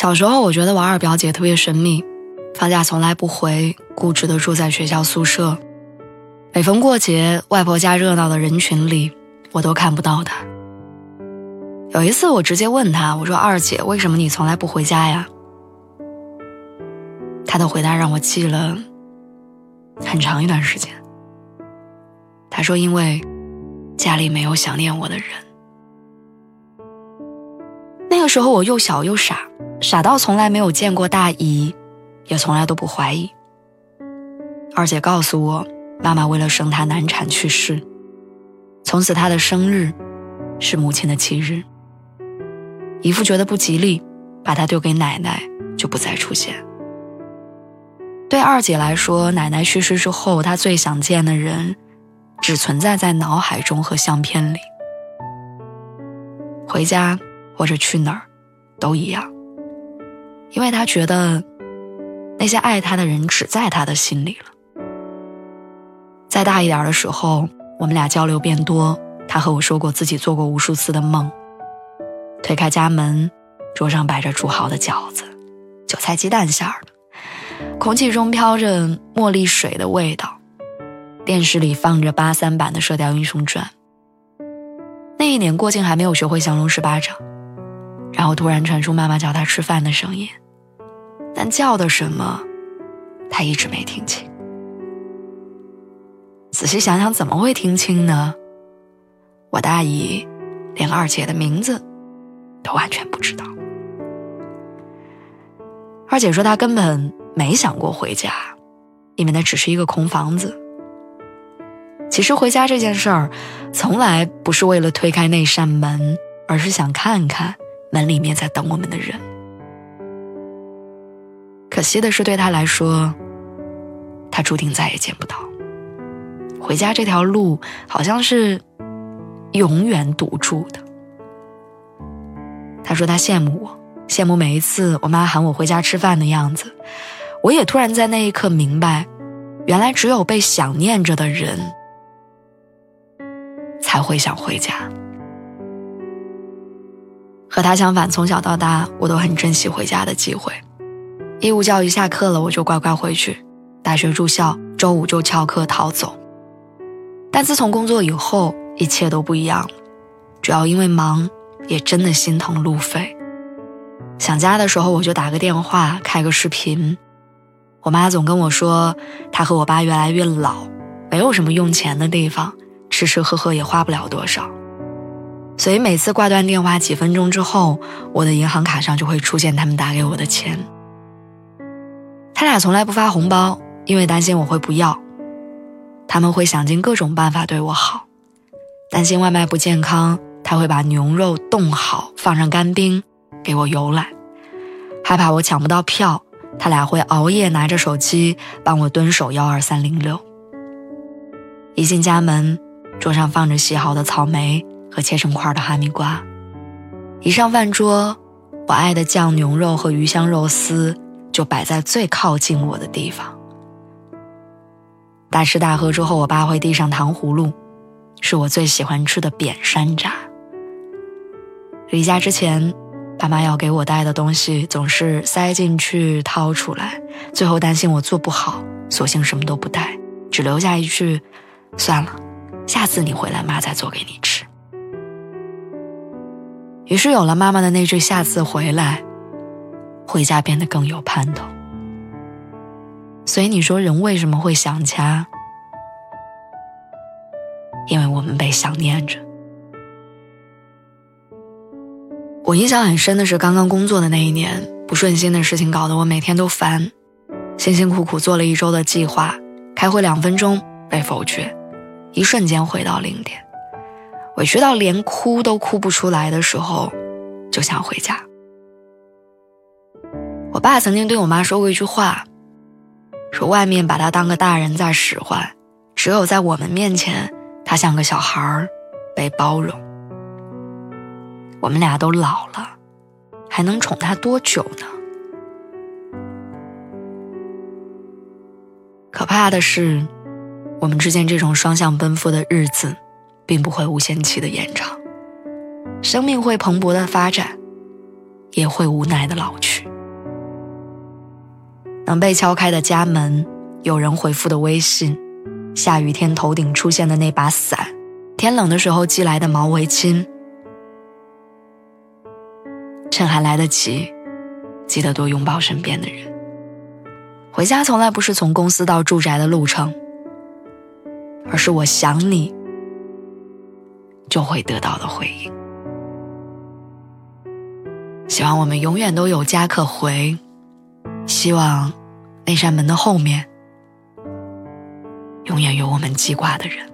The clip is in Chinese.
小时候，我觉得我二表姐特别神秘，放假从来不回，固执的住在学校宿舍。每逢过节，外婆家热闹的人群里，我都看不到她。有一次，我直接问她：“我说二姐，为什么你从来不回家呀？”她的回答让我记了很长一段时间。她说：“因为家里没有想念我的人。”那个时候，我又小又傻。傻到从来没有见过大姨，也从来都不怀疑。二姐告诉我，妈妈为了生她难产去世，从此她的生日是母亲的忌日。姨父觉得不吉利，把她丢给奶奶，就不再出现。对二姐来说，奶奶去世之后，她最想见的人，只存在在脑海中和相片里。回家或者去哪儿，都一样。因为他觉得，那些爱他的人只在他的心里了。再大一点的时候，我们俩交流变多，他和我说过自己做过无数次的梦。推开家门，桌上摆着煮好的饺子，韭菜鸡蛋馅儿的，空气中飘着茉莉水的味道。电视里放着八三版的《射雕英雄传》。那一年郭靖还没有学会降龙十八掌。然后突然传出妈妈叫他吃饭的声音，但叫的什么，他一直没听清。仔细想想，怎么会听清呢？我大姨连二姐的名字都完全不知道。二姐说她根本没想过回家，因为那只是一个空房子。其实回家这件事儿，从来不是为了推开那扇门，而是想看看。门里面在等我们的人，可惜的是，对他来说，他注定再也见不到。回家这条路好像是永远堵住的。他说他羡慕我，羡慕每一次我妈喊我回家吃饭的样子。我也突然在那一刻明白，原来只有被想念着的人才会想回家。和他相反，从小到大我都很珍惜回家的机会。义务教育下课了，我就乖乖回去；大学住校，周五就翘课逃走。但自从工作以后，一切都不一样了。主要因为忙，也真的心疼路费。想家的时候，我就打个电话，开个视频。我妈总跟我说，她和我爸越来越老，没有什么用钱的地方，吃吃喝喝也花不了多少。所以每次挂断电话几分钟之后，我的银行卡上就会出现他们打给我的钱。他俩从来不发红包，因为担心我会不要。他们会想尽各种办法对我好，担心外卖不健康，他会把牛肉冻好放上干冰给我邮来。害怕我抢不到票，他俩会熬夜拿着手机帮我蹲守幺二三零六。一进家门，桌上放着洗好的草莓。和切成块的哈密瓜，一上饭桌，我爱的酱牛肉和鱼香肉丝就摆在最靠近我的地方。大吃大喝之后，我爸会递上糖葫芦，是我最喜欢吃的扁山楂。离家之前，爸妈要给我带的东西总是塞进去掏出来，最后担心我做不好，索性什么都不带，只留下一句：“算了，下次你回来，妈再做给你吃。”于是有了妈妈的那句“下次回来”，回家变得更有盼头。所以你说人为什么会想家？因为我们被想念着。我印象很深的是刚刚工作的那一年，不顺心的事情搞得我每天都烦，辛辛苦苦做了一周的计划，开会两分钟被否决，一瞬间回到零点。委屈到连哭都哭不出来的时候，就想回家。我爸曾经对我妈说过一句话，说外面把他当个大人在使唤，只有在我们面前，他像个小孩儿，被包容。我们俩都老了，还能宠他多久呢？可怕的是，我们之间这种双向奔赴的日子。并不会无限期的延长，生命会蓬勃的发展，也会无奈的老去。能被敲开的家门，有人回复的微信，下雨天头顶出现的那把伞，天冷的时候寄来的毛围巾，趁还来得及，记得多拥抱身边的人。回家从来不是从公司到住宅的路程，而是我想你。就会得到的回应。希望我们永远都有家可回，希望那扇门的后面永远有我们记挂的人。